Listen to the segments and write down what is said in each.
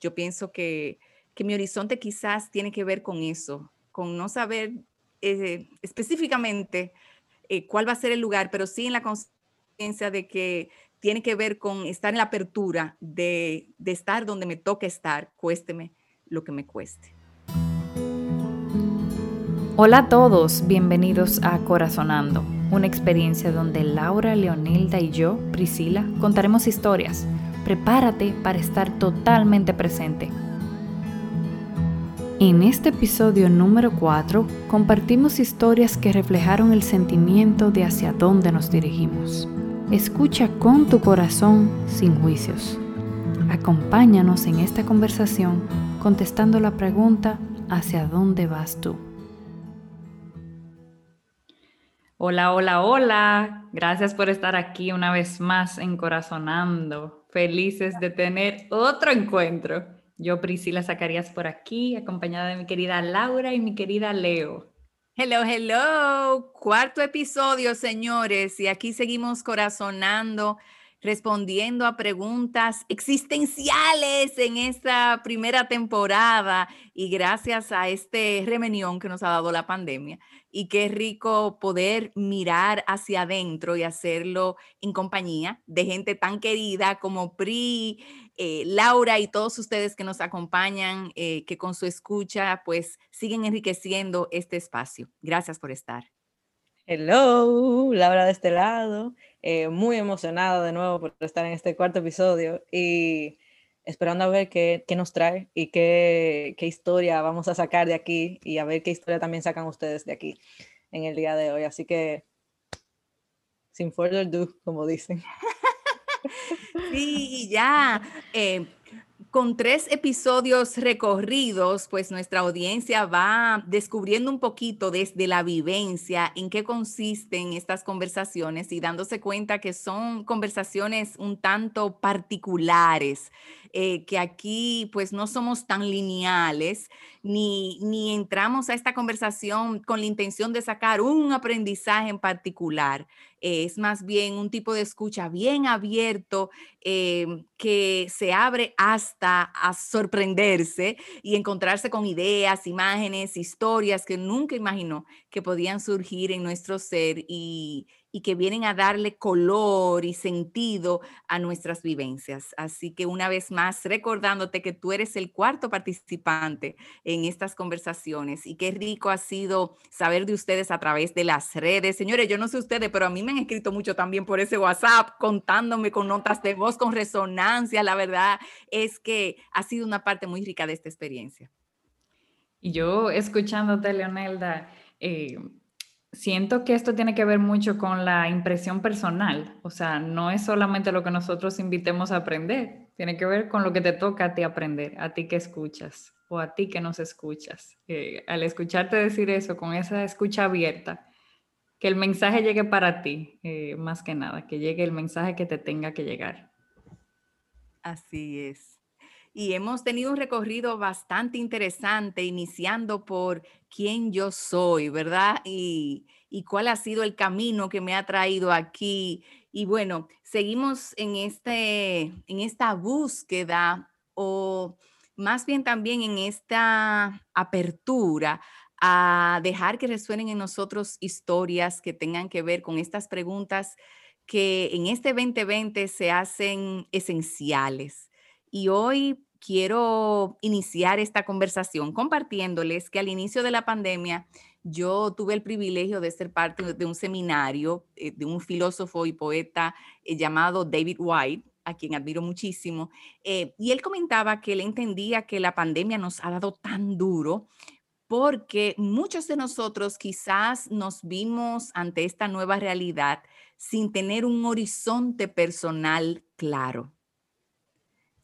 yo pienso que, que mi horizonte quizás tiene que ver con eso, con no saber eh, específicamente eh, cuál va a ser el lugar, pero sí en la conciencia de que tiene que ver con estar en la apertura de, de estar donde me toque estar, cuésteme lo que me cueste. Hola a todos, bienvenidos a Corazonando, una experiencia donde Laura, Leonilda y yo, Priscila, contaremos historias. Prepárate para estar totalmente presente. En este episodio número 4 compartimos historias que reflejaron el sentimiento de hacia dónde nos dirigimos. Escucha con tu corazón sin juicios. Acompáñanos en esta conversación contestando la pregunta ¿hacia dónde vas tú? Hola, hola, hola. Gracias por estar aquí una vez más en Corazonando. Felices de tener otro encuentro. Yo, Priscila Zacarías, por aquí, acompañada de mi querida Laura y mi querida Leo. Hello, hello. Cuarto episodio, señores. Y aquí seguimos corazonando, respondiendo a preguntas existenciales en esta primera temporada. Y gracias a este remenión que nos ha dado la pandemia. Y qué rico poder mirar hacia adentro y hacerlo en compañía de gente tan querida como Pri, eh, Laura y todos ustedes que nos acompañan, eh, que con su escucha pues siguen enriqueciendo este espacio. Gracias por estar. Hello, Laura de este lado, eh, muy emocionada de nuevo por estar en este cuarto episodio y esperando a ver qué, qué nos trae y qué, qué, historia vamos a sacar de aquí y a ver qué historia también sacan ustedes de aquí en el día de hoy. Así que, sin further ado, como dicen. Sí, ya. Eh, con tres episodios recorridos, pues nuestra audiencia va descubriendo un poquito desde la vivencia en qué consisten estas conversaciones y dándose cuenta que son conversaciones un tanto particulares, eh, que aquí pues no somos tan lineales, ni, ni entramos a esta conversación con la intención de sacar un aprendizaje en particular. Es más bien un tipo de escucha bien abierto em, que se abre hasta a sorprenderse y encontrarse con ideas, imágenes, historias que nunca imaginó que podían surgir en nuestro ser y, y que vienen a darle color y sentido a nuestras vivencias. Así que una vez más, recordándote que tú eres el cuarto participante en estas conversaciones y qué rico ha sido saber de ustedes a través de las redes. Señores, yo no sé ustedes, pero a mí me han escrito mucho también por ese WhatsApp, contándome con notas de voz, con resonancia. La verdad es que ha sido una parte muy rica de esta experiencia. Y yo escuchándote, Leonelda, eh, siento que esto tiene que ver mucho con la impresión personal, o sea, no es solamente lo que nosotros invitemos a aprender, tiene que ver con lo que te toca a ti aprender, a ti que escuchas o a ti que nos escuchas. Eh, al escucharte decir eso, con esa escucha abierta, que el mensaje llegue para ti, eh, más que nada, que llegue el mensaje que te tenga que llegar. Así es y hemos tenido un recorrido bastante interesante, iniciando por quién yo soy, ¿verdad? Y, cuál ha sido el camino que me ha traído aquí. Y bueno, seguimos en, este, en esta búsqueda o más bien también en esta apertura a dejar que resuenen en nosotros historias que tengan que ver con estas preguntas que en este 2020 se hacen esenciales y hoy quiero iniciar esta conversación compartiéndoles que al inicio de la pandemia yo tuve el privilegio de ser parte de un seminario eh, de un filósofo y poeta eh, llamado David White, a quien admiro muchísimo, eh, y él comentaba que él entendía que la pandemia nos ha dado tan duro porque muchos de nosotros quizás nos vimos ante esta nueva realidad sin tener un horizonte personal claro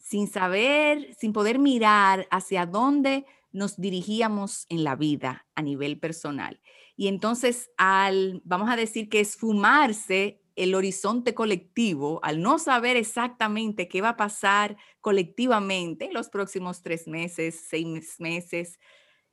sin saber, sin poder mirar hacia dónde nos dirigíamos en la vida a nivel personal. Y entonces, al, vamos a decir que esfumarse el horizonte colectivo, al no saber exactamente qué va a pasar colectivamente en los próximos tres meses, seis meses,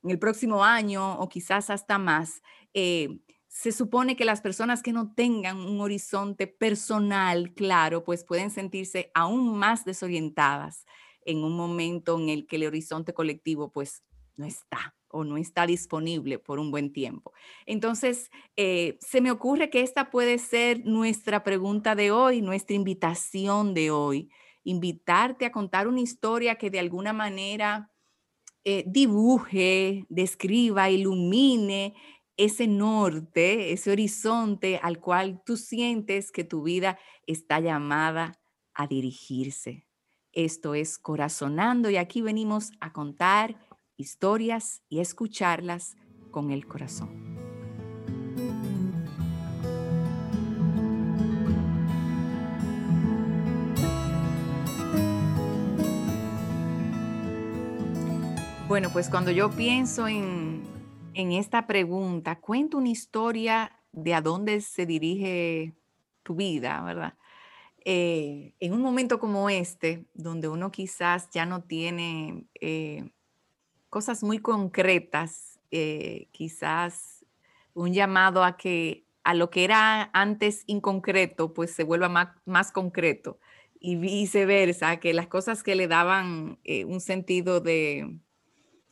en el próximo año o quizás hasta más, eh, se supone que las personas que no tengan un horizonte personal claro, pues pueden sentirse aún más desorientadas en un momento en el que el horizonte colectivo pues no está o no está disponible por un buen tiempo. Entonces, eh, se me ocurre que esta puede ser nuestra pregunta de hoy, nuestra invitación de hoy, invitarte a contar una historia que de alguna manera eh, dibuje, describa, ilumine ese norte, ese horizonte al cual tú sientes que tu vida está llamada a dirigirse. Esto es Corazonando y aquí venimos a contar historias y escucharlas con el corazón. Bueno, pues cuando yo pienso en, esta pregunta, cuento una historia de a dónde se dirige tu vida, ¿verdad? Eh, en un momento como este, donde uno quizás ya no tiene eh, cosas muy concretas, eh, quizás un llamado a que a lo que era antes inconcreto, pues se vuelva más, concreto y viceversa, que las cosas que le daban un sentido de,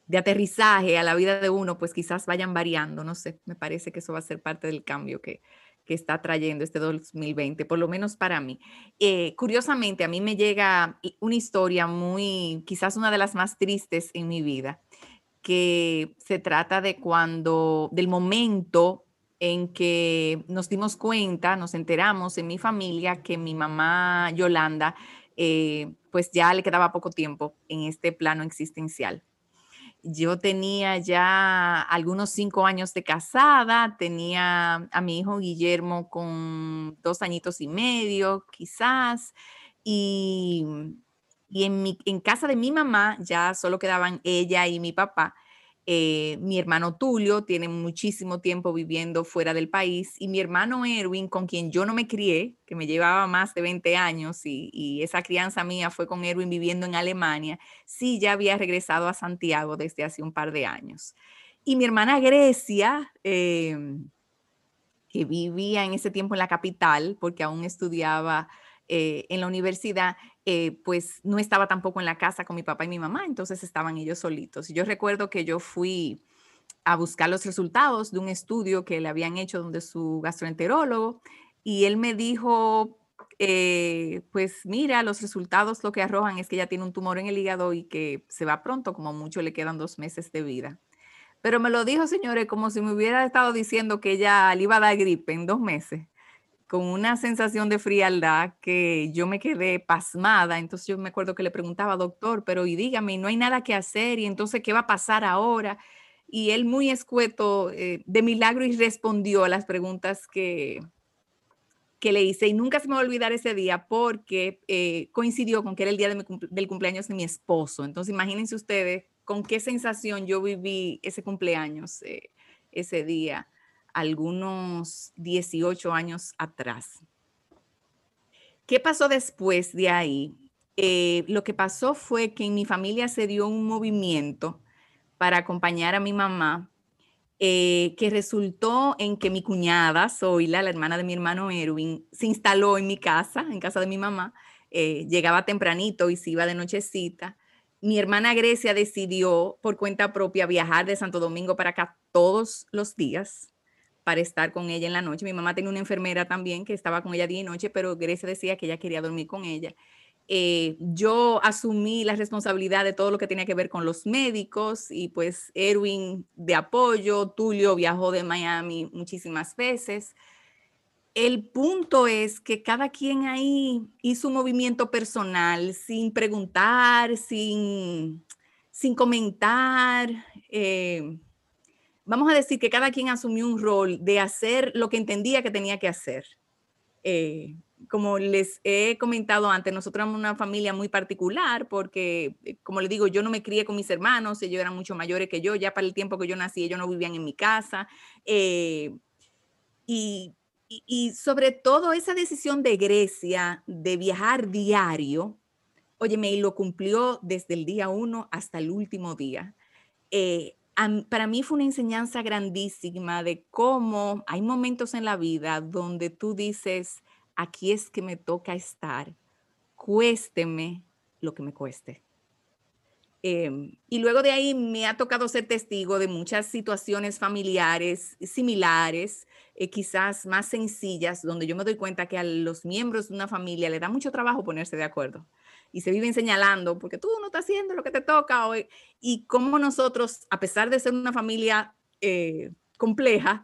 de aterrizaje a la vida de uno, pues quizás vayan variando, no sé, me parece que eso va a ser parte del cambio que, que está trayendo este 2020, por lo menos para mí. Eh, curiosamente, a mí me llega una historia muy, quizás una de las más tristes en mi vida, que se trata de cuando, del momento en que nos dimos cuenta, nos enteramos en mi familia que mi mamá Yolanda, eh, pues ya le quedaba poco tiempo en este plano existencial. Yo tenía ya algunos cinco años de casada, tenía a mi hijo Guillermo con dos añitos y medio, quizás, y, en, mi, en casa de mi mamá ya solo quedaban ella y mi papá. Eh, mi hermano Tulio tiene muchísimo tiempo viviendo fuera del país y mi hermano Erwin, con quien yo no me crié, que me llevaba más de 20 años y, esa crianza mía fue con Erwin viviendo en Alemania, sí ya había regresado a Santiago desde hace un par de años. Y mi hermana Grecia, em, que vivía en ese tiempo en la capital, porque aún estudiaba eh, en la universidad, eh, pues no estaba tampoco en la casa con mi papá y mi mamá, entonces estaban ellos solitos. Y yo recuerdo que yo fui a buscar los resultados de un estudio que le habían hecho donde su gastroenterólogo y él me dijo, eh, pues mira, los resultados lo que arrojan es que ella tiene un tumor en el hígado y que se va pronto, como mucho le quedan dos meses de vida. Pero me lo dijo, señores, como si me hubiera estado diciendo que ella le iba a dar gripe en dos meses con una sensación de frialdad que yo me quedé pasmada. Entonces yo me acuerdo que le preguntaba, doctor, pero y dígame, no hay nada que hacer y entonces, ¿qué va a pasar ahora? Y él muy escueto, eh, de milagro, y respondió a las preguntas que, que le hice. Y nunca se me va a olvidar ese día porque eh, coincidió con que era el día del cumpleaños de mi esposo. Entonces imagínense ustedes con qué sensación yo viví ese cumpleaños eh, ese día algunos 18 años atrás. ¿Qué pasó después de ahí? Eh, lo que pasó fue que en mi familia se dio un movimiento para acompañar a mi mamá, eh, que resultó en que mi cuñada, Zoila, la hermana de mi hermano Erwin, se instaló en mi casa, en casa de mi mamá, eh, llegaba tempranito y se iba de nochecita. Mi hermana Grecia decidió por cuenta propia viajar de Santo Domingo para acá todos los días para estar con ella en la noche. Mi mamá tenía una enfermera también que estaba con ella día y noche, pero Grecia decía que ella quería dormir con ella. Eh, yo asumí la responsabilidad de todo lo que tenía que ver con los médicos y pues Erwin de apoyo, Tulio viajó de Miami muchísimas veces. El punto es que cada quien ahí hizo un movimiento personal sin preguntar, sin, sin comentar. Eh, vamos a decir que cada quien asumió un rol de hacer lo que entendía que tenía que hacer. Eh, como les he comentado antes, nosotros éramos una familia muy particular porque, eh, como les digo, yo no me crié con mis hermanos, ellos eran mucho mayores que yo, ya para el tiempo que yo nací, ellos no vivían en mi casa. Eh, y, y, sobre todo esa decisión de Grecia de viajar diario, oye, me lo cumplió desde el día uno hasta el último día para mí fue una enseñanza grandísima de cómo hay momentos en la vida donde tú dices, aquí es que me toca estar, cuésteme lo que me cueste. Em, y luego de ahí me ha tocado ser testigo de muchas situaciones familiares similares, eh, quizás más sencillas, donde yo me doy cuenta que a los miembros de una familia le da mucho trabajo ponerse de acuerdo y se viven señalando porque tú no estás haciendo lo que te toca hoy. Y cómo nosotros, a pesar de ser una familia eh, compleja,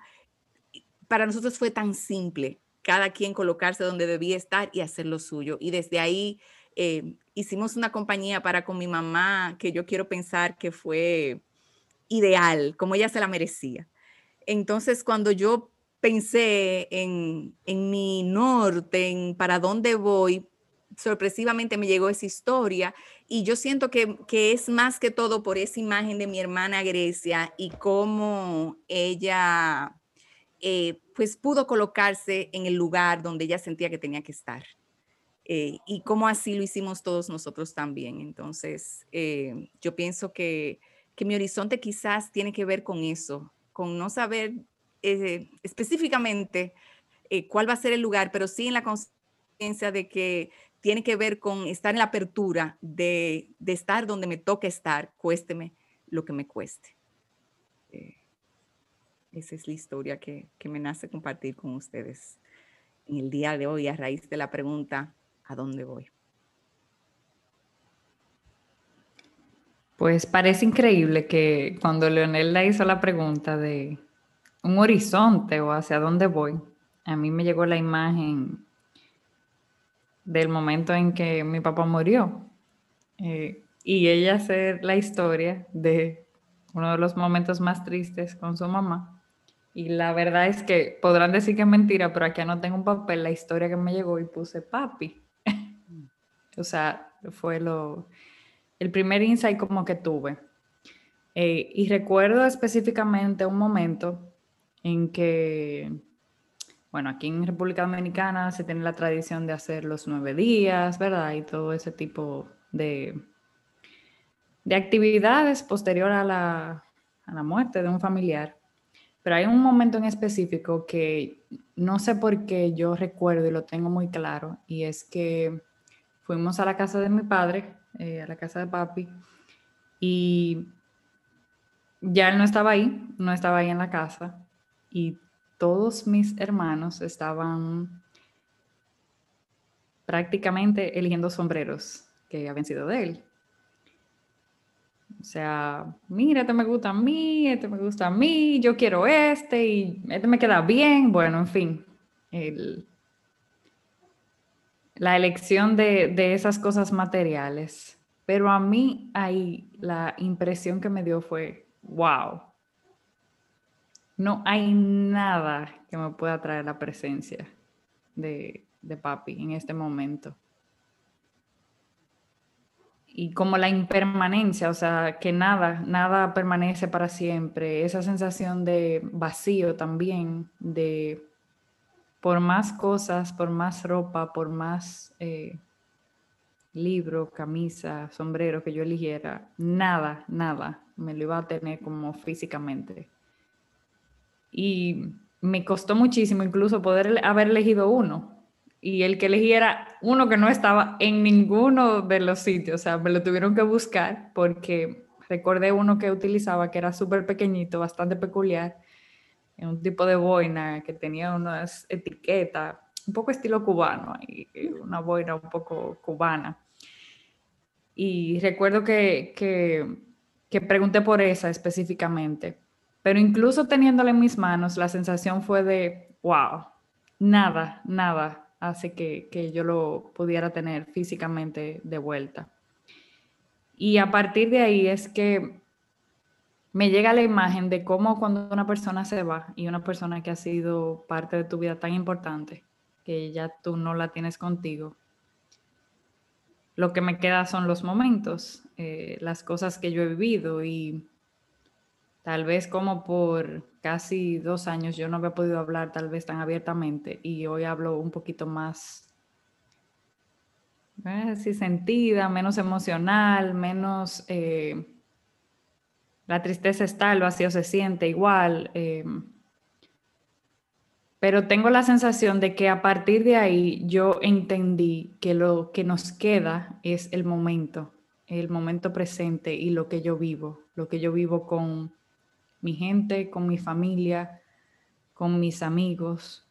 para nosotros fue tan simple cada quien colocarse donde debía estar y hacer lo suyo. Y desde ahí eh, hicimos una compañía para con mi mamá que yo quiero pensar que fue ideal, como ella se la merecía. Entonces, cuando yo pensé en, en mi norte, en para dónde voy, sorpresivamente me llegó esa historia y yo siento que, que, es más que todo por esa imagen de mi hermana Grecia y cómo ella eh, pues pudo colocarse en el lugar donde ella sentía que tenía que estar. Eh, y como así lo hicimos todos nosotros también. Entonces, eh, yo pienso que, que, mi horizonte quizás tiene que ver con eso, con no saber específicamente cuál va a ser el lugar, pero sí en la conciencia de que tiene que ver con estar en la apertura de, de estar donde me toque estar, cuésteme lo que me cueste. esa es la historia que, que me nace compartir con ustedes en el día de hoy a raíz de la pregunta, a dónde voy. Pues parece increíble que cuando Leonel le hizo la pregunta de un horizonte o hacia dónde voy, a mí me llegó la imagen del momento en que mi papá murió. Eh, y ella hacer la historia de uno de los momentos más tristes con su mamá. Y la verdad es que podrán decir que es mentira, pero aquí no tengo un papel, la historia que me llegó y puse papi. O sea, fue lo, el primer insight como que tuve. Eh, y recuerdo específicamente un momento en que, bueno, aquí en República Dominicana se tiene la tradición de hacer los nueve días, ¿verdad? Y todo ese tipo de, de actividades posterior a la, a la muerte de un familiar. Pero hay un momento en específico que no sé por qué yo recuerdo y lo tengo muy claro, y es que fuimos a la casa de mi padre, eh, a la casa de papi, y ya él no estaba ahí, no estaba ahí en la casa, y todos mis hermanos estaban prácticamente eligiendo sombreros que habían sido de él. O sea, mira, este me gusta a mí, este me gusta a mí, yo quiero este y este me queda bien. Bueno, en fin, la elección de, esas cosas materiales. Pero a mí ahí la impresión que me dio fue, wow, no hay nada que me pueda traer la presencia de, de papi en este momento. Y como la impermanencia, o sea, que nada, nada permanece para siempre, esa sensación de vacío también, de por más cosas, por más ropa, por más eh, libro, camisa, sombrero que yo eligiera, nada, nada me lo iba a tener como físicamente. Y me costó muchísimo incluso poder haber elegido uno. Y el que eligiera uno que no estaba en ninguno de los sitios, o sea, me lo tuvieron que buscar porque recordé uno que utilizaba que era súper pequeñito, bastante peculiar un tipo de boina que tenía unas etiquetas, un poco estilo cubano, y una boina un poco cubana. Y recuerdo que, que pregunté por esa específicamente, pero incluso teniéndola en mis manos, la sensación fue de, wow, nada, nada hace que, que yo lo pudiera tener físicamente de vuelta. Y a partir de ahí es que me llega la imagen de cómo cuando una persona se va y una persona que ha sido parte de tu vida tan importante, que ya tú no la tienes contigo, lo que me queda son los momentos, eh, las cosas que yo he vivido y tal vez como por casi dos años yo no había podido hablar tal vez tan abiertamente y hoy hablo un poquito más eh, sentida, menos emocional, menos... Eh, la tristeza está, el vacío se siente igual. Eh, pero tengo la sensación de que a partir de ahí yo entendí que lo que nos queda es el momento. el momento presente y lo que yo vivo, lo que yo vivo con mi gente, con mi familia, con mis amigos,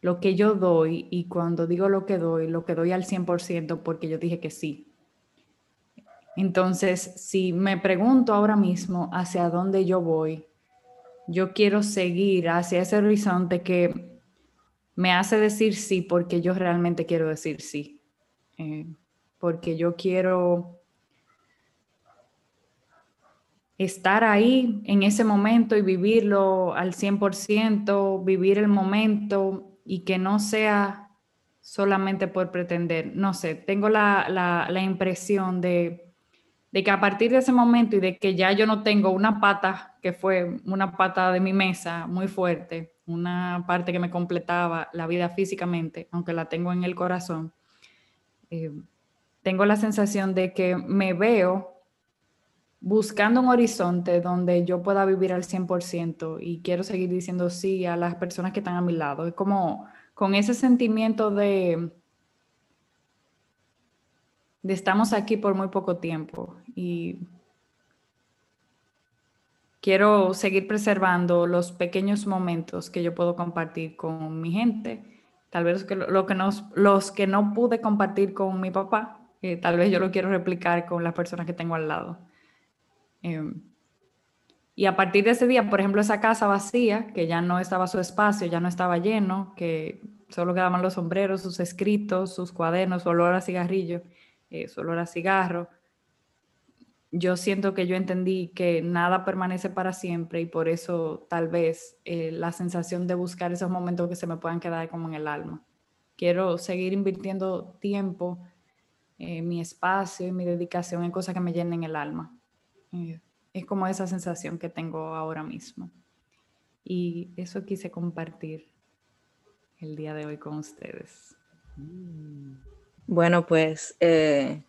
lo que yo doy y cuando digo lo que doy, lo que doy al 100% porque yo dije que sí. Entonces, si me pregunto ahora mismo hacia dónde yo voy, yo quiero seguir hacia ese horizonte que me hace decir sí porque yo realmente quiero decir sí. Eh, porque yo quiero estar ahí en ese momento y vivirlo al 100%, vivir el momento y que no sea solamente por pretender. No sé, tengo la, impresión de, de, que a partir de ese momento y de que ya yo no tengo una pata que fue una pata de mi mesa muy fuerte, una parte que me completaba la vida físicamente, aunque la tengo en el corazón, eh, tengo la sensación de que me veo buscando un horizonte donde yo pueda vivir al 100% y quiero seguir diciendo sí a las personas que están a mi lado. Es como con ese sentimiento de, de estamos aquí por muy poco tiempo y quiero seguir preservando los pequeños momentos que yo puedo compartir con mi gente. Tal vez que lo, que los que no pude compartir con mi papá, eh, tal vez yo lo quiero replicar con las personas que tengo al lado. Em, y a partir de ese día, por ejemplo, esa casa vacía, que ya no estaba su espacio, ya no estaba lleno, que solo quedaban los sombreros, sus escritos, sus cuadernos, su olor a cigarrillo, eh, su olor a cigarro, yo siento que yo entendí que nada permanece para siempre y por eso tal vez eh, la sensación de buscar esos momentos que se me puedan quedar como en el alma. Quiero seguir invirtiendo tiempo, eh, mi espacio y mi dedicación en cosas que me llenen el alma. Eh, es como esa sensación que tengo ahora mismo. Y eso quise compartir el día de hoy con ustedes. Bueno, pues eh,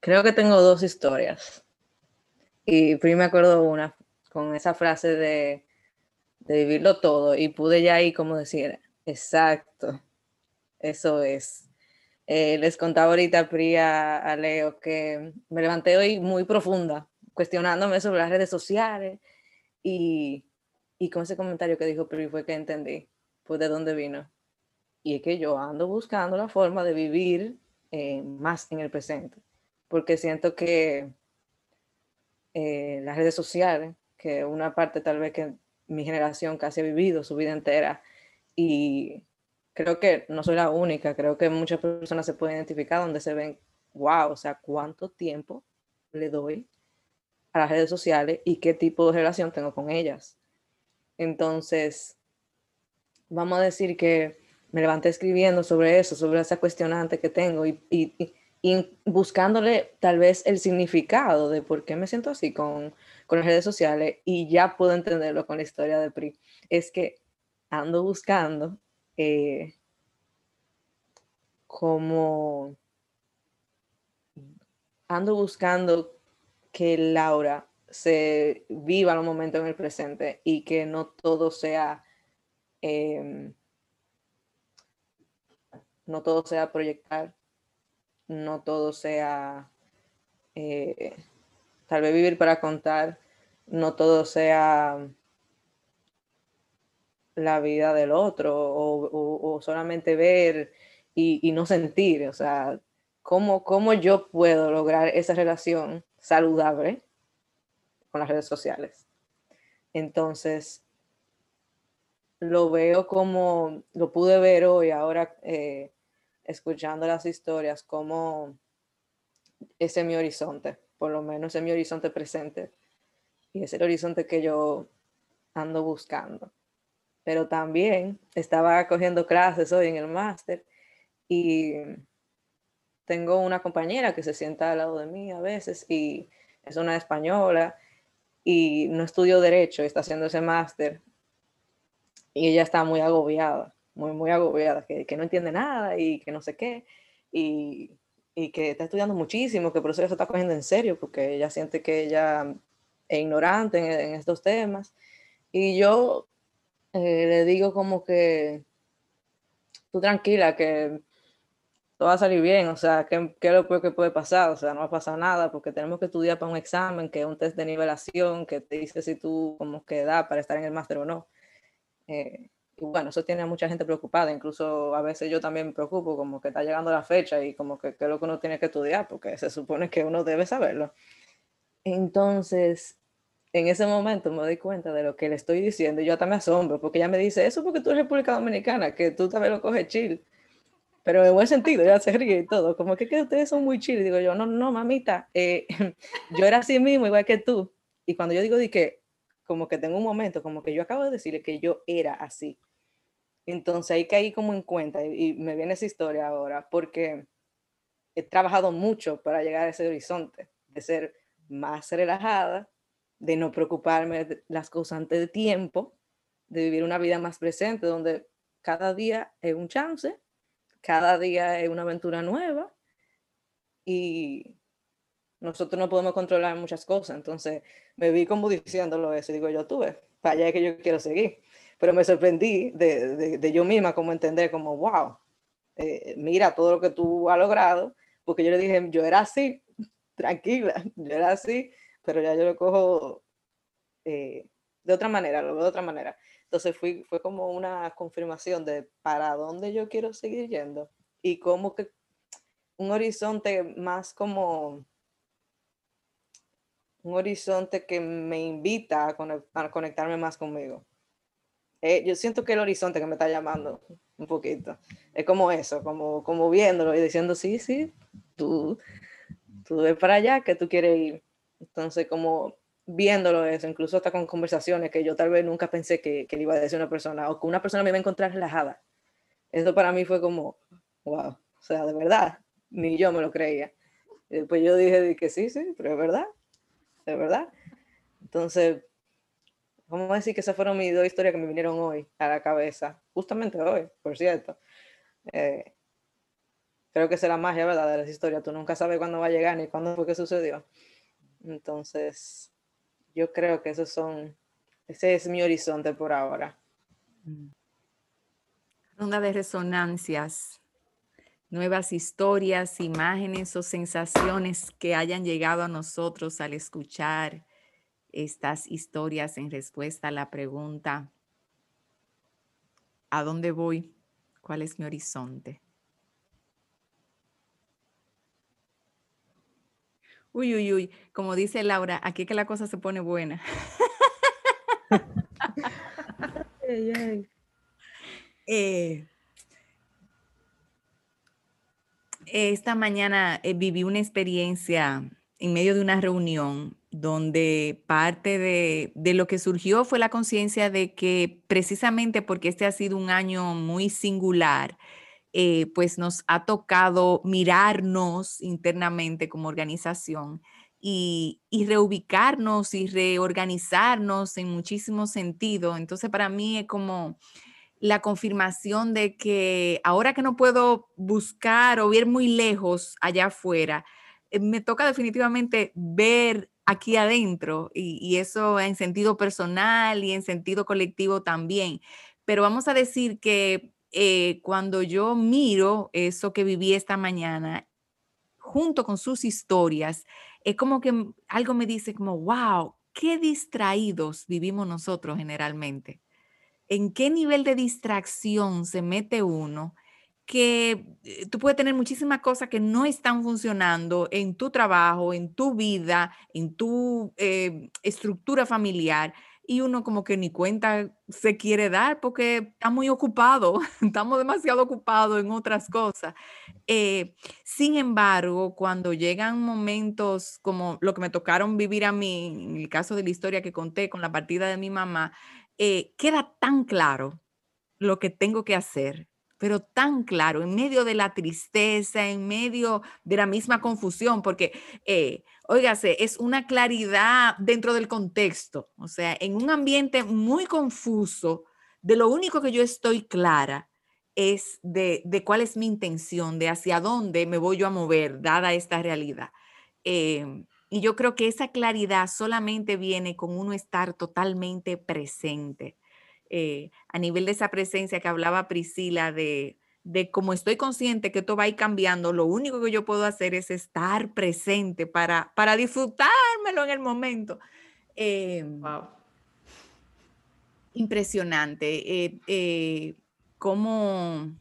creo que tengo dos historias. Y primero me acuerdo una con esa frase de, de vivirlo todo y pude ya ahí como decir, exacto, eso es. Eh, les contaba ahorita Priya a Leo que me levanté hoy muy profunda cuestionándome sobre las redes sociales y, y con ese comentario que dijo Pri fue que entendí, pues de dónde vino. Y es que yo ando buscando la forma de vivir eh, más en el presente, porque siento que eh, las redes sociales, que una parte tal vez que mi generación casi ha vivido su vida entera, y creo que no soy la única, creo que muchas personas se pueden identificar donde se ven, wow, o sea, cuánto tiempo le doy a las redes sociales y qué tipo de relación tengo con ellas. Entonces, vamos a decir que me levanté escribiendo sobre eso, sobre esa cuestionante que tengo y, buscándole tal vez el significado de por qué me siento así con, con las redes sociales y ya puedo entenderlo con la historia de PRI. Es que ando buscando eh, como ando buscando que Laura se viva los momentos en el presente y que no todo sea em, no todo sea proyectar, no todo sea eh, tal vez vivir para contar, no todo sea la vida del otro o, solamente ver y, y, no sentir, o sea, ¿cómo, ¿cómo yo puedo lograr esa relación saludable con las redes sociales. Entonces, lo veo como, lo pude ver hoy, ahora eh, escuchando las historias, como ese es mi horizonte, por lo menos es mi horizonte presente. Y es el horizonte que yo ando buscando. Pero también estaba cogiendo clases hoy en el máster y tengo una compañera que se sienta al lado de mí a veces y es una española y no estudió derecho, está haciendo ese máster. Y ella está muy agobiada, muy, muy agobiada, que, que, no entiende nada y que no sé qué. Y, y que está estudiando muchísimo, que por eso ella se está cogiendo en serio porque ella siente que ella es ignorante en, estos temas. Y yo eh, le digo como que tú tranquila, que todo va a salir bien, o sea, ¿qué, ¿qué, es lo peor que puede pasar? O sea, no va a pasar nada porque tenemos que estudiar para un examen, que es un test de nivelación, que te dice si tú como que da para estar en el máster o no. Eh, y bueno, eso tiene a mucha gente preocupada, incluso a veces yo también me preocupo, como que está llegando la fecha y como que qué es lo que uno tiene que estudiar, porque se supone que uno debe saberlo. Entonces, en ese momento me doy cuenta de lo que le estoy diciendo y yo hasta me asombro, porque ella me dice, eso porque tú eres República Dominicana, que tú también lo coges chill. Pero en buen sentido, ya se ríe y todo, como que, que ustedes son muy chill. digo yo, no, no, mamita, eh, yo era así mismo, igual que tú. Y cuando yo digo de que, como que tengo un momento, como que yo acabo de decirle que yo era así. Entonces ahí caí como en cuenta y me viene esa historia ahora, porque he trabajado mucho para llegar a ese horizonte, de ser más relajada, de no preocuparme de las cosas antes de tiempo, de vivir una vida más presente, donde cada día es un chance, cada día es una aventura nueva y nosotros no podemos controlar muchas cosas. Entonces me vi como diciéndolo eso y digo, yo tuve, para allá que yo quiero seguir. Pero me sorprendí de, de, yo misma como entender como, wow, eh, mira todo lo que tú has logrado, porque yo le dije, yo era así, tranquila, yo era así, pero ya yo lo cojo eh, de otra manera, lo veo de otra manera. Entonces fui, fue como una confirmación de para dónde yo quiero seguir yendo y como que un horizonte más como un horizonte que me invita a, conectarme más conmigo. Eh, yo siento que el horizonte que me está llamando un poquito es como eso, como, como viéndolo y diciendo, sí, sí, tú, tú ves para allá que tú quieres ir. Entonces, como viéndolo eso, incluso hasta con conversaciones que yo tal vez nunca pensé que, que le iba a decir una persona o que una persona me iba a encontrar relajada. Eso para mí fue como, wow, o sea, de verdad, ni yo me lo creía. Y después yo dije que sí, sí, pero es verdad, es verdad. Entonces, vamos a decir que esas fueron mis dos historias que me vinieron hoy a la cabeza, justamente hoy, por cierto. Eh, creo que es la magia, ¿verdad? De las historias. Tú nunca sabes cuándo va a llegar ni cuándo fue que sucedió. Entonces, yo creo que esos son, ese es mi horizonte por ahora. Mm. Ronda de resonancias, nuevas historias, imágenes o sensaciones que hayan llegado a nosotros al escuchar estas historias en respuesta a la pregunta, ¿a dónde voy? ¿Cuál es mi horizonte? Uy, uy, uy, como dice Laura, aquí que la cosa se pone buena. Eh, esta mañana eh, viví una experiencia en medio de una reunión donde parte de, de lo que surgió fue la conciencia de que precisamente porque este ha sido un año muy singular, eh, pues nos ha tocado mirarnos internamente como organización y, reubicarnos y reorganizarnos en muchísimos sentidos. Entonces, para mí es como la confirmación de que ahora que no puedo buscar o ver muy lejos allá afuera, eh, me toca definitivamente ver aquí adentro y, y, eso en sentido personal y en sentido colectivo también. Pero vamos a decir que eh, cuando yo miro eso que viví esta mañana, junto con sus historias, es como que algo me dice como, wow, qué distraídos vivimos nosotros generalmente. ¿En qué nivel de distracción se mete uno? que eh, tú puedes tener muchísimas cosas que no están funcionando en tu trabajo, en tu vida, en tu eh, estructura familiar y uno como que ni cuenta se quiere dar porque está muy ocupado, estamos demasiado ocupados en otras cosas. Eh, sin embargo, cuando llegan momentos como lo que me tocaron vivir a mí, en el caso de la historia que conté con la partida de mi mamá, eh, queda tan claro lo que tengo que hacer, pero tan claro, en medio de la tristeza, en medio de la misma confusión, porque, eh, óigase, es una claridad dentro del contexto, o sea, en un ambiente muy confuso, de lo único que yo estoy clara es de, cuál es mi intención, de hacia dónde me voy yo a mover, dada esta realidad. Em, y yo creo que esa claridad solamente viene con uno estar totalmente presente. Eh, a nivel de esa presencia que hablaba Priscila de, de como estoy consciente que esto va a ir cambiando, lo único que yo puedo hacer es estar presente para, para disfrutármelo en el momento. wow. Em, impresionante. Eh, eh, cómo,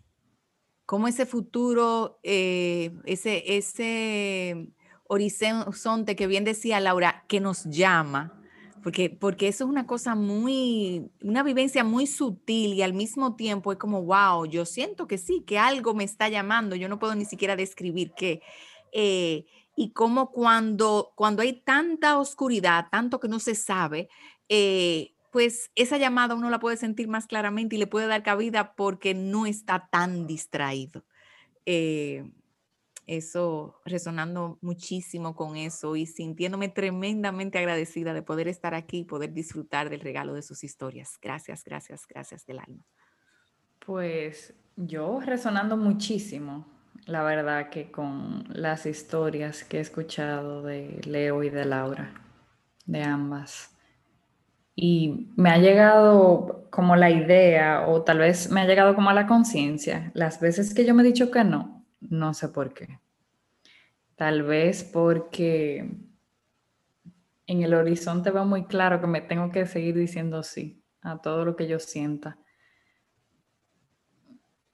ese futuro, ese, ese horizonte que bien decía Laura, que nos llama, porque, porque eso es una cosa muy, una vivencia muy sutil y al mismo tiempo es como, wow, yo siento que sí, que algo me está llamando, yo no puedo ni siquiera describir qué. y como cuando, cuando hay tanta oscuridad, tanto que no se sabe, pues esa llamada uno la puede sentir más claramente y le puede dar cabida porque no está tan distraído. Eh, eso, resonando muchísimo con eso y sintiéndome tremendamente agradecida de poder estar aquí y poder disfrutar del regalo de sus historias. Gracias, gracias, gracias del alma. Pues yo resonando muchísimo, la verdad que con las historias que he escuchado de Leo y de Laura, de ambas. Y me ha llegado como la idea, o tal vez me ha llegado como a la conciencia, las veces que yo me he dicho que no, no sé por qué. Tal vez porque en el horizonte veo muy claro que me tengo que seguir diciendo sí a todo lo que yo sienta.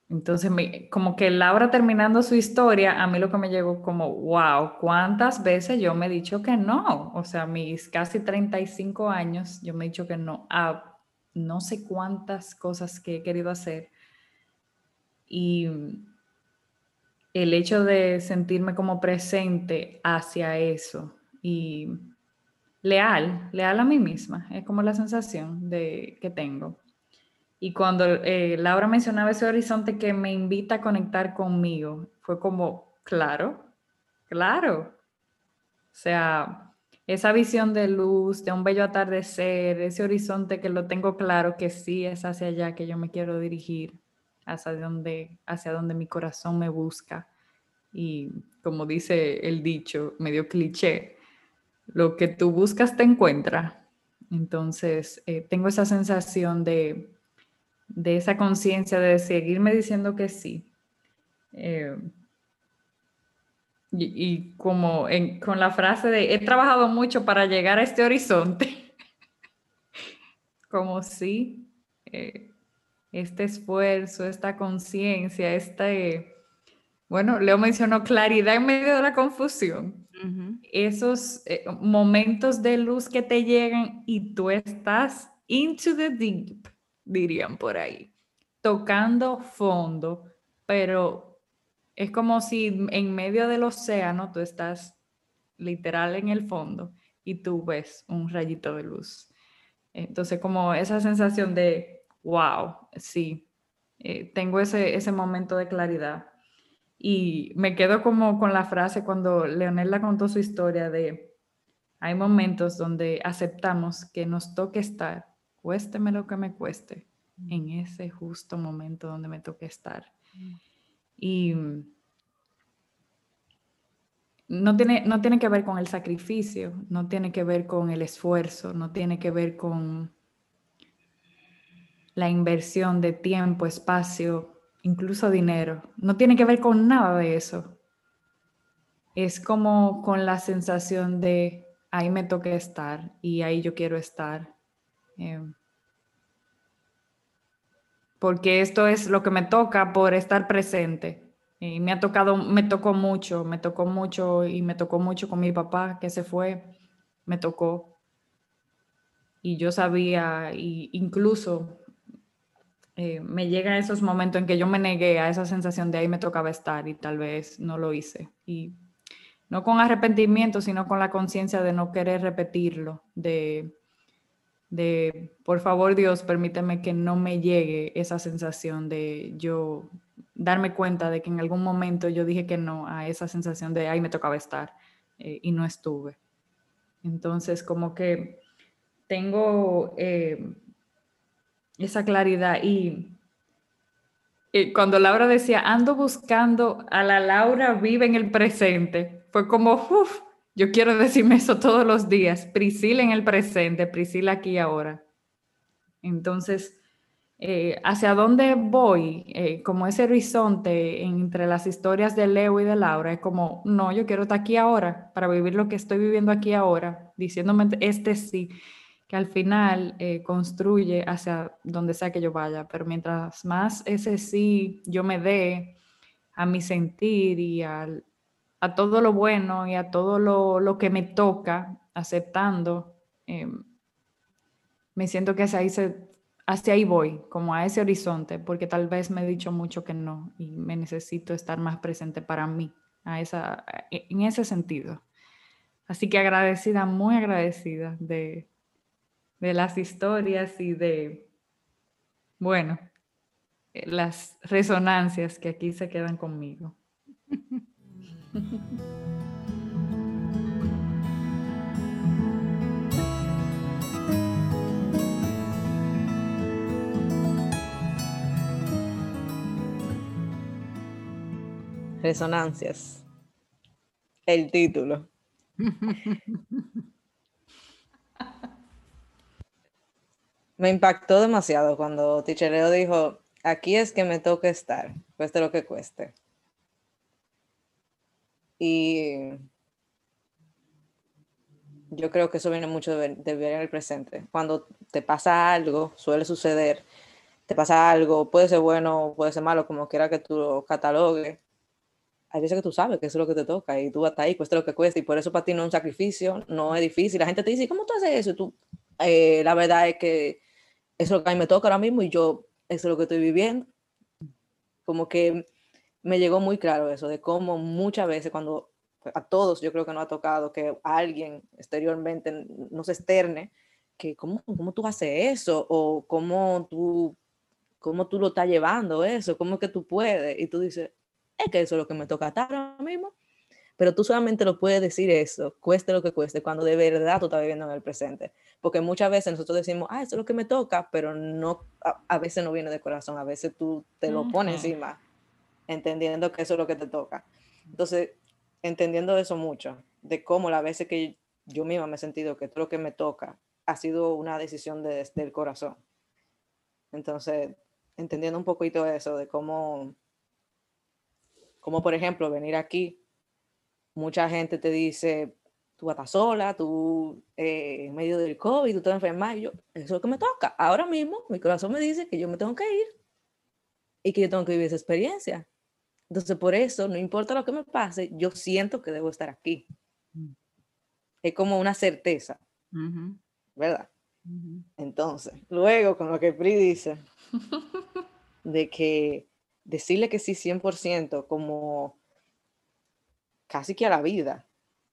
Entonces, como que Laura terminando su historia, a mí lo que me llegó como, wow, ¿cuántas veces yo me he dicho que no? O sea, mis casi 35 años, yo me he dicho que no a no sé cuántas cosas que he querido hacer. Y el hecho de sentirme como presente hacia eso y leal, leal a mí misma, es como la sensación de, que tengo. Y cuando eh, Laura mencionaba ese horizonte que me invita a conectar conmigo, fue como, claro, claro. O sea, esa visión de luz, de un bello atardecer, ese horizonte que lo tengo claro que sí es hacia allá que yo me quiero dirigir, hacia donde, hacia donde mi corazón me busca. Y como dice el dicho, medio cliché, lo que tú buscas te encuentra. Entonces, eh, tengo esa sensación de de esa conciencia de seguirme diciendo que sí. Eh, y, como con la frase de, he trabajado mucho para llegar a este horizonte, como si eh, este esfuerzo, esta conciencia, este, bueno, Leo mencionó claridad en medio de la confusión. Esos eh, momentos de luz que te llegan y tú estás into the deep dirían por ahí, tocando fondo, pero es como si en medio del océano tú estás literal en el fondo y tú ves un rayito de luz. Entonces, como esa sensación de, wow, sí, eh, tengo ese, ese momento de claridad. Y me quedo como con la frase cuando Leonela contó su historia de, hay momentos donde aceptamos que nos toque estar cuésteme lo que me cueste, en ese justo momento donde me toque estar. Mm. Y no tiene, no tiene que ver con el sacrificio, no tiene que ver con el esfuerzo, no tiene que ver con la inversión de tiempo, espacio, incluso dinero. No tiene que ver con nada de eso. Es como con la sensación de ahí me toque estar y ahí yo quiero estar. Em, porque esto es lo que me toca por estar presente. Y me ha tocado, me tocó mucho, me tocó mucho y me tocó mucho con mi papá que se fue, me tocó. Y yo sabía, y incluso eh, me llegan esos momentos en que yo me negué a esa sensación de ahí me tocaba estar y tal vez no lo hice. Y no con arrepentimiento, sino con la conciencia de no querer repetirlo, de de, por favor Dios, permíteme que no me llegue esa sensación de yo darme cuenta de que en algún momento yo dije que no a esa sensación de, ay, me tocaba estar eh, y no estuve. Entonces, como que tengo eh, esa claridad y cuando Laura decía, ando buscando a la Laura vive en el presente, fue como, uff, yo quiero decirme eso todos los días. Priscila en el presente, Priscila aquí ahora. Entonces, eh, hacia dónde voy, eh, como ese horizonte entre las historias de Leo y de Laura, es como, no, yo quiero estar aquí ahora para vivir lo que estoy viviendo aquí ahora, diciéndome este sí, que al final eh, construye hacia donde sea que yo vaya, pero mientras más ese sí yo me dé a mi sentir y a todo lo bueno y a todo lo, lo que me toca, aceptando, em, me siento que hacia ahí se hacia ahí voy, como a ese horizonte, porque tal vez me he dicho mucho que no y me necesito estar más presente para mí, a esa, e, en ese sentido. Así que agradecida, muy agradecida de, de las historias y de, bueno, eh, las resonancias que aquí se quedan conmigo. Resonancias. El título. me impactó demasiado cuando Ticheleo dijo, aquí es que me toca estar, cueste lo que cueste. Y yo creo que eso viene mucho de, de ver en el presente. Cuando te pasa algo, suele suceder, te pasa algo, puede ser bueno, puede ser malo, como quiera que tú lo catalogues, hay veces que tú sabes que eso es lo que te toca y tú hasta ahí, cuesta lo que cuesta, y por eso para ti no es un sacrificio, no es difícil. La gente te dice, ¿cómo tú haces eso? tú, eh, la verdad es que es lo que a mí me toca ahora mismo y yo, eso es lo que estoy viviendo. Como que me llegó muy claro eso, de cómo muchas veces cuando a todos yo creo que nos ha tocado que alguien exteriormente nos externe, que cómo, cómo tú haces eso o cómo tú, cómo tú lo estás llevando eso, cómo es que tú puedes. Y tú dices, es que eso es lo que me toca estar ahora mismo. Pero tú solamente lo puedes decir eso, cueste lo que cueste, cuando de verdad tú estás viviendo en el presente. Porque muchas veces nosotros decimos, ah, eso es lo que me toca, pero no, a, veces no viene de corazón, a veces tú te lo pones encima, entendiendo que eso es lo que te toca. Entonces, entendiendo eso mucho, de cómo las veces que yo misma me he sentido que todo lo que me toca ha sido una decisión de, desde el corazón. Entonces, entendiendo un poquito eso, de cómo como por ejemplo, venir aquí, mucha gente te dice, tú vas a estar sola, tú eh, en medio del COVID, tú estás enferma, y yo, eso es lo que me toca. Ahora mismo, mi corazón me dice que yo me tengo que ir y que yo tengo que vivir esa experiencia. Entonces, por eso, no importa lo que me pase, yo siento que debo estar aquí. Mm. Es como una certeza, ¿verdad? Entonces, luego con lo que Pri dice, de que decirle que sí 100% como casi que a la vida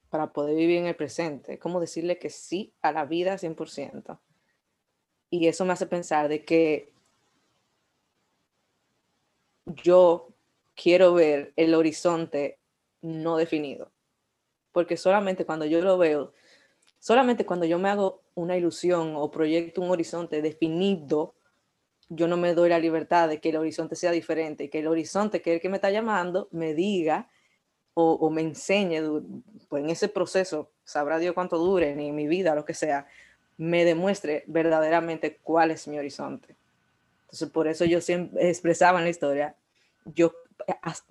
para poder vivir en el presente, como decirle que sí a la vida 100%. Y eso me hace pensar de que yo quiero ver el horizonte no definido, porque solamente cuando yo lo veo, solamente cuando yo me hago una ilusión o proyecto un horizonte definido, yo no me doy la libertad de que el horizonte sea diferente y que el horizonte que es el que me está llamando me diga o, me enseñe, pues en ese proceso, sabrá Dios cuánto dure, ni mi vida, lo que sea, me demuestre verdaderamente cuál es mi horizonte. Entonces, por eso yo siempre expresaba en la historia, yo,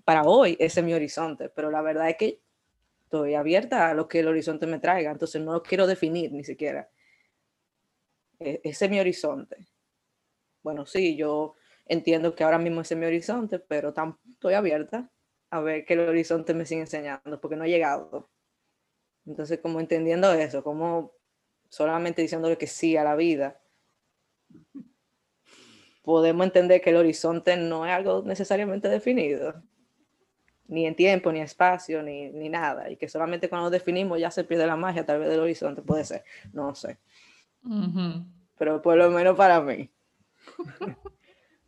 para hoy ese es mi horizonte, pero la verdad es que estoy abierta a lo que el horizonte me traiga, entonces no lo quiero definir ni siquiera. E, ese es mi horizonte bueno, sí, yo entiendo que ahora mismo ese es mi horizonte, pero estoy abierta a ver qué el horizonte me sigue enseñando, porque no he llegado. Entonces, como entendiendo eso, como solamente diciéndole que sí a la vida, podemos entender que el horizonte no es algo necesariamente definido, ni en tiempo, ni espacio, ni, ni nada, y que solamente cuando definimos ya se pierde la magia a través del horizonte, puede ser, no sé. Pero por lo menos para mí.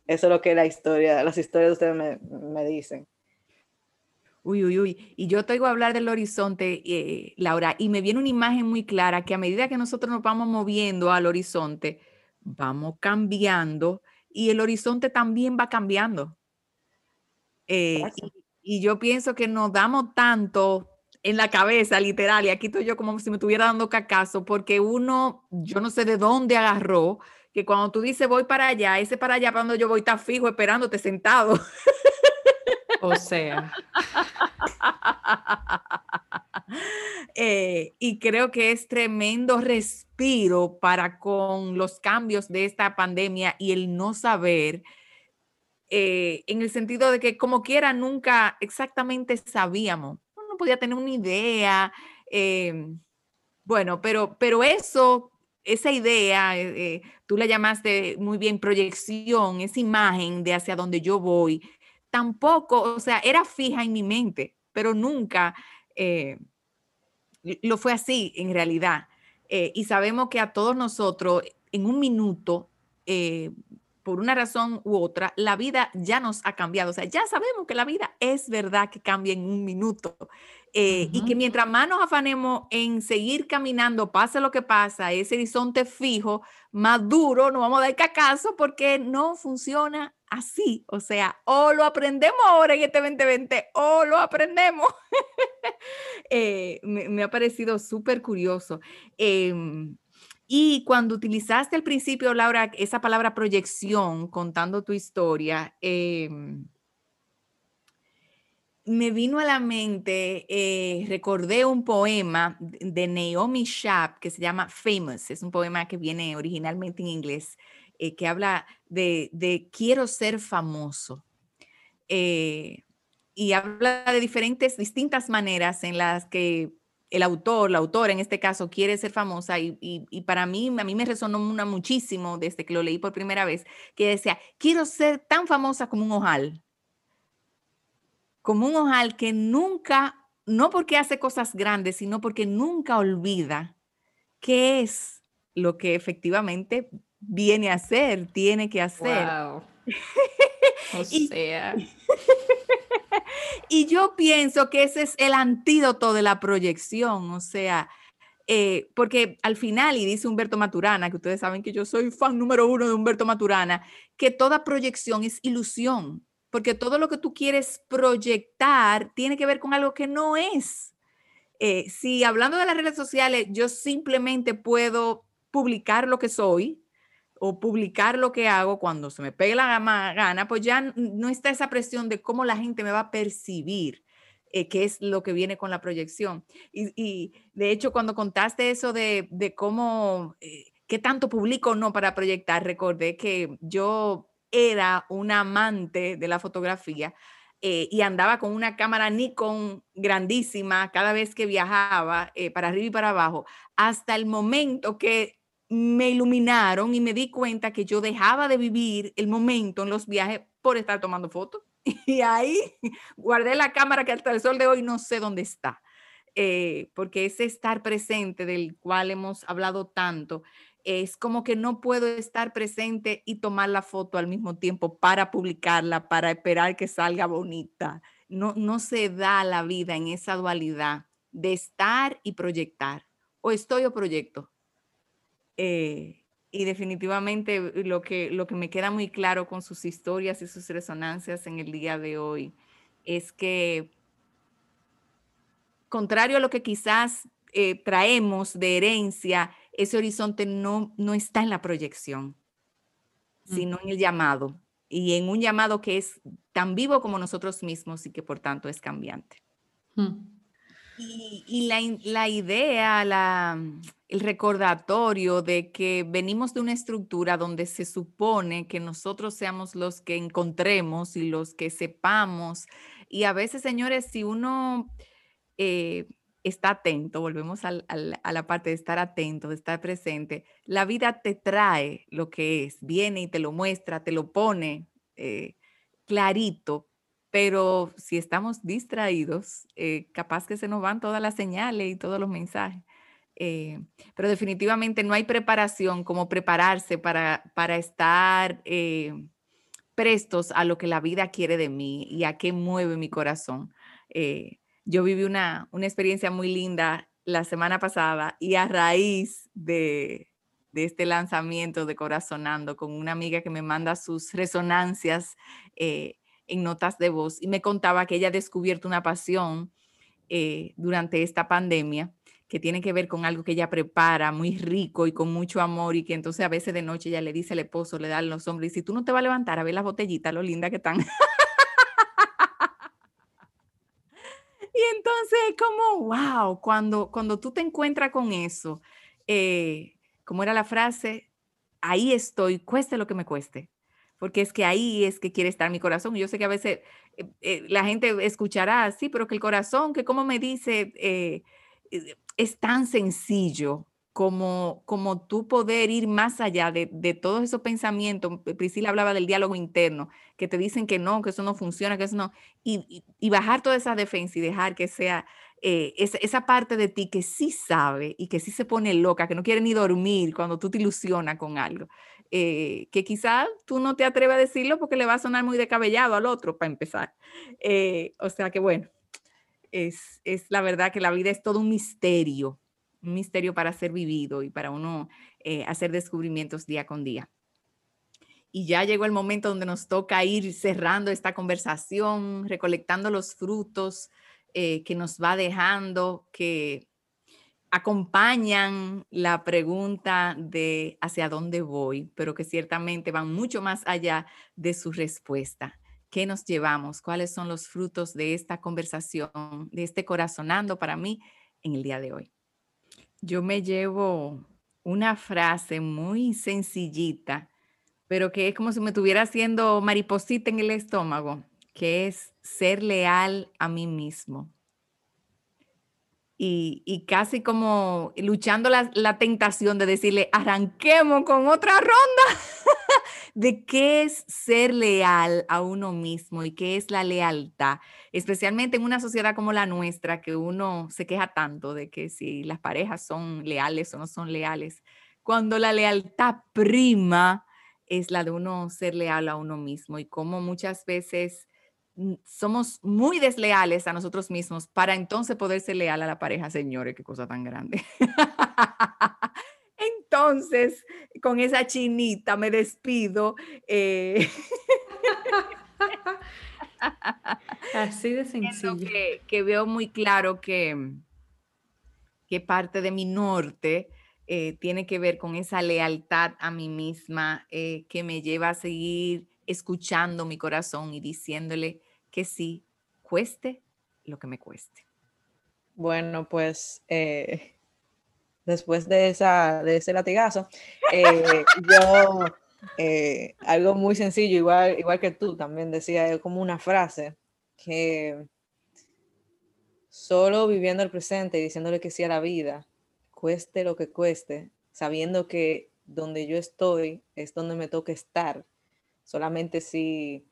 Eso es lo que la historia, las historias de ustedes me, me dicen. Uy, uy, uy. Y yo te oigo hablar del horizonte, eh, Laura, y me viene una imagen muy clara que a medida que nosotros nos vamos moviendo al horizonte, vamos cambiando y el horizonte también va cambiando. Eh, y, yo pienso que nos damos tanto en la cabeza, literal, y aquí estoy yo como si me estuviera dando cacazo, porque uno, yo no sé de dónde agarró, que cuando tú dices voy para allá, ese para allá, cuando yo voy, está fijo esperándote sentado. O sea. Eh, y creo que es tremendo respiro para con los cambios de esta pandemia y el no saber, eh, en el sentido de que como quiera nunca exactamente sabíamos, no podía tener una idea, em, bueno, pero, pero eso, esa idea, eh, tú la llamaste muy bien proyección, esa imagen de hacia donde yo voy, tampoco, o sea, era fija en mi mente, pero nunca lo fue así en realidad. Eh, y sabemos que a todos nosotros, en un minuto, eh, por una razón u otra, la vida ya nos ha cambiado. O sea, ya sabemos que la vida es verdad que cambia en un minuto. Eh, y que mientras más nos afanemos en seguir caminando, pase lo que pasa, ese horizonte fijo, más duro, nos vamos a dar cacazo porque no funciona así. O sea, o lo aprendemos ahora en este 2020 o lo aprendemos. Eh, me, ha parecido súper curioso. Em, y cuando utilizaste al principio, Laura, esa palabra proyección, contando tu historia, em, me vino a la mente, eh, recordé un poema de Naomi Sharp que se llama Famous. Es un poema que viene originalmente en inglés, eh, que habla de, quiero ser famoso. Eh, y habla de diferentes, distintas maneras en las que el autor, la autora en este caso, quiere ser famosa y, para mí, a mí me resonó muchísimo desde que lo leí por primera vez, que decía, quiero ser tan famosa como un ojal como un ojal que nunca, no porque hace cosas grandes, sino porque nunca olvida qué es lo que efectivamente viene a hacer, tiene que hacer. Wow. O sea. y yo pienso que ese es el antídoto de la proyección, o sea, eh, porque al final, y dice Humberto Maturana, que ustedes saben que yo soy fan número uno de Humberto Maturana, que toda proyección es ilusión porque todo lo que tú quieres proyectar tiene que ver con algo que no es. Eh, si hablando de las redes sociales, yo simplemente puedo publicar lo que soy o publicar lo que hago cuando se me pegue la gana, pues ya no está esa presión de cómo la gente me va a percibir. Eh, que es lo que viene con la proyección. Y, de hecho, cuando contaste eso de, cómo, eh, qué tanto publico o no para proyectar, recordé que yo era una amante de la fotografía eh, y andaba con una cámara Nikon grandísima cada vez que viajaba eh, para arriba y para abajo, hasta el momento que me iluminaron y me di cuenta que yo dejaba de vivir el momento en los viajes por estar tomando fotos. Y ahí guardé la cámara que hasta el sol de hoy no sé dónde está. Eh, porque ese estar presente del cual hemos hablado tanto es como que no puedo estar presente y tomar la foto al mismo tiempo para publicarla, para esperar que salga bonita. No, no se da la vida en esa dualidad de estar y proyectar. O estoy o proyecto. Eh, y definitivamente lo que, lo que me queda muy claro con sus historias y sus resonancias en el día de hoy es que, contrario a lo que quizás eh, traemos de herencia, ese horizonte no, no está en la proyección, sino en el llamado. Y en un llamado que es tan vivo como nosotros mismos y que por tanto es cambiante. Y, la, idea, la, el recordatorio de que venimos de una estructura donde se supone que nosotros seamos los que encontremos y los que sepamos. Y a veces, señores, si uno eh, está atento, volvemos a la parte de estar atento, de estar presente, la vida te trae lo que es, viene y te lo muestra, te lo pone eh, clarito, pero si estamos distraídos, eh, capaz que se nos van todas las señales y todos los mensajes. Eh, pero definitivamente no hay preparación como prepararse para, para estar prestos a lo que la vida quiere de mí y a qué mueve mi corazón. Yo viví una, experiencia muy linda la semana pasada y a raíz de, este lanzamiento de Corazonando con una amiga que me manda sus resonancias eh, en notas de voz y me contaba que ella ha descubierto una pasión eh, durante esta pandemia que tiene que ver con algo que ella prepara muy rico y con mucho amor y que entonces a veces de noche ella le dice al esposo, le da los hombres, y si tú no te vas a levantar a ver las botellitas, lo linda que están. y entonces como, wow, cuando, cuando tú te encuentras con eso, eh, como era la frase, ahí estoy, cueste lo que me cueste porque es que ahí es que quiere estar mi corazón. Yo sé que a veces eh, eh, la gente escuchará, sí, pero que el corazón, que como me dice, es tan sencillo como, como tú poder ir más allá de, de, todos esos pensamientos. Priscila hablaba del diálogo interno, que te dicen que no, que eso no funciona, que eso no, y, y, bajar toda esa defensa y dejar que sea eh, esa, esa, parte de ti que sí sabe y que sí se pone loca, que no quiere ni dormir cuando tú te ilusionas con algo. Eh, que quizás tú no te atreves a decirlo porque le va a sonar muy descabellado al otro para empezar. Eh, o sea que bueno, es, la verdad que la vida es todo un misterio, un misterio para ser vivido y para uno eh, hacer descubrimientos día con día. Y ya llegó el momento donde nos toca ir cerrando esta conversación, recolectando los frutos que nos va dejando, que acompañan la pregunta de hacia dónde voy, pero que ciertamente van mucho más allá de su respuesta. ¿Qué nos llevamos? ¿Cuáles son los frutos de esta conversación, de este corazonando para mí en el día de hoy? Yo me llevo una frase muy sencillita, pero que es como si me estuviera haciendo mariposita en el estómago, que es ser leal a mí mismo. Y, casi como luchando la, la tentación de decirle, arranquemos con otra ronda. de qué es ser leal a uno mismo y qué es la lealtad, especialmente en una sociedad como la nuestra, que uno se queja tanto de que si las parejas son leales o no son leales, cuando la lealtad prima es la de uno ser leal a uno mismo y como muchas veces somos muy desleales a nosotros mismos para entonces poder ser leal a la pareja, señores, qué cosa tan grande. Entonces, con esa chinita me despido. Eh. Así de sencillo. Que, veo muy claro que, que parte de mi norte eh, tiene que ver con esa lealtad a mí misma eh, que me lleva a seguir escuchando mi corazón y diciéndole que sí, cueste lo que me cueste. Bueno, pues después de, esa, de ese latigazo, eh, yo, eh, algo muy sencillo, igual, igual que tú también decía, como una frase, que solo viviendo el presente y diciéndole que sí a la vida, cueste lo que cueste, sabiendo que donde yo estoy es donde me toca estar, solamente si,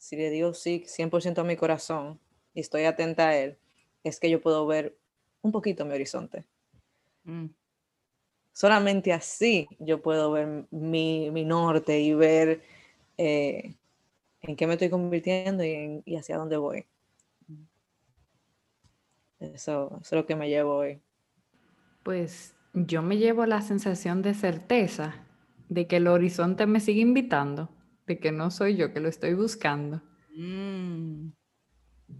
si le digo sí 100% a mi corazón y estoy atenta a él, es que yo puedo ver un poquito mi horizonte. Mm. Solamente así yo puedo ver mi, norte y ver eh, en qué me estoy convirtiendo y, hacia dónde voy. Eso, eso, es lo que me llevo hoy. Pues yo me llevo la sensación de certeza de que el horizonte me sigue invitando, de que no soy yo que lo estoy buscando. Mm.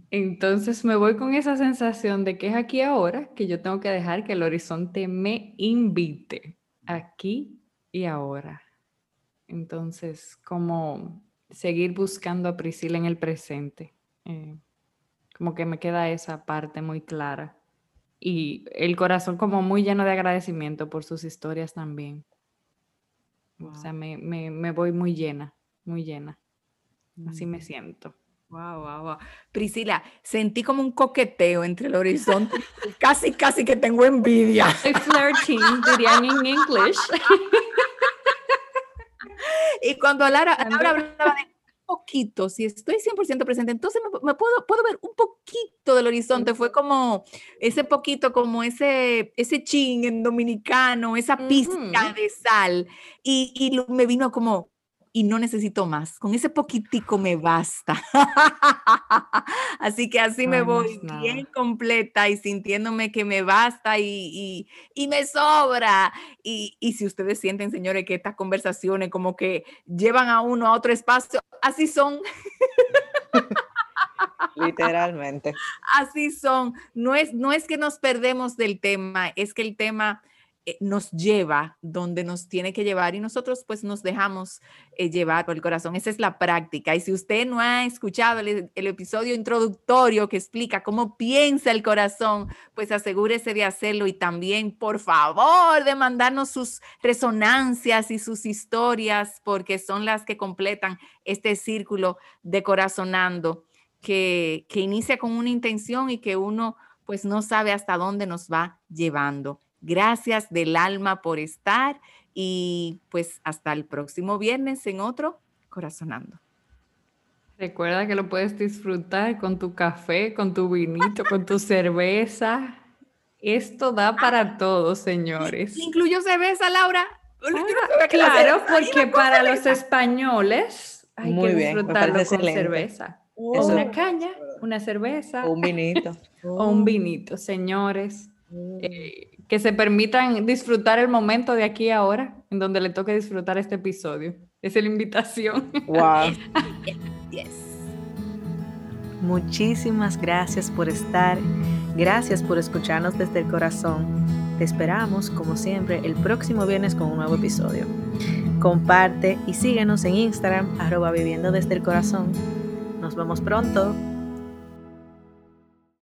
Entonces me voy con esa sensación de que es aquí ahora que yo tengo que dejar que el horizonte me invite, aquí y ahora. Entonces, como seguir buscando a Priscila en el presente. Eh, como que me queda esa parte muy clara. Y el corazón como muy lleno de agradecimiento por sus historias también. O sea, me, me voy muy llena, muy llena. Así me siento. Wow, wow, wow. Priscila, sentí como un coqueteo entre el horizonte. casi, casi que tengo envidia. flirting, dirían en inglés. y cuando Lara, hablaba de un poquito, si estoy 100% presente, entonces me, puedo, puedo ver un poquito del horizonte. Fue como ese poquito, como ese, ese chin en dominicano, esa pizca de sal. Y, y me vino como, y no necesito más. Con ese poquitico me basta. así que así me voy bien completa y sintiéndome que me basta y, me sobra. Y, si ustedes sienten, señores, que estas conversaciones como que llevan a uno a otro espacio, así son. Literalmente. Así son. No es, no es que nos perdemos del tema, es que el tema nos lleva donde nos tiene que llevar y nosotros pues nos dejamos eh, llevar por el corazón. Esa es la práctica. Y si usted no ha escuchado el, episodio introductorio que explica cómo piensa el corazón, pues asegúrese de hacerlo y también, por favor, de mandarnos sus resonancias y sus historias, porque son las que completan este círculo de corazonando que, que inicia con una intención y que uno pues no sabe hasta dónde nos va llevando. Gracias del alma por estar y pues hasta el próximo viernes en otro Corazonando. Recuerda que lo puedes disfrutar con tu café, con tu vinito, con tu cerveza. Esto da para todos, señores. ¿Incluyo cerveza, Laura? Ah, claro, porque para los españoles hay que disfrutarlo con cerveza. O una caña, una cerveza. O un vinito. o un vinito, señores. Mm. Eh, que se permitan disfrutar el momento de aquí a ahora, en donde le toque disfrutar este episodio. Es la invitación. Wow. Muchísimas gracias por estar. Gracias por escucharnos desde el corazón. Te esperamos, como siempre, el próximo viernes con un nuevo episodio. Comparte y síguenos en Instagram, arroba viviendo desde el corazón. Nos vemos pronto.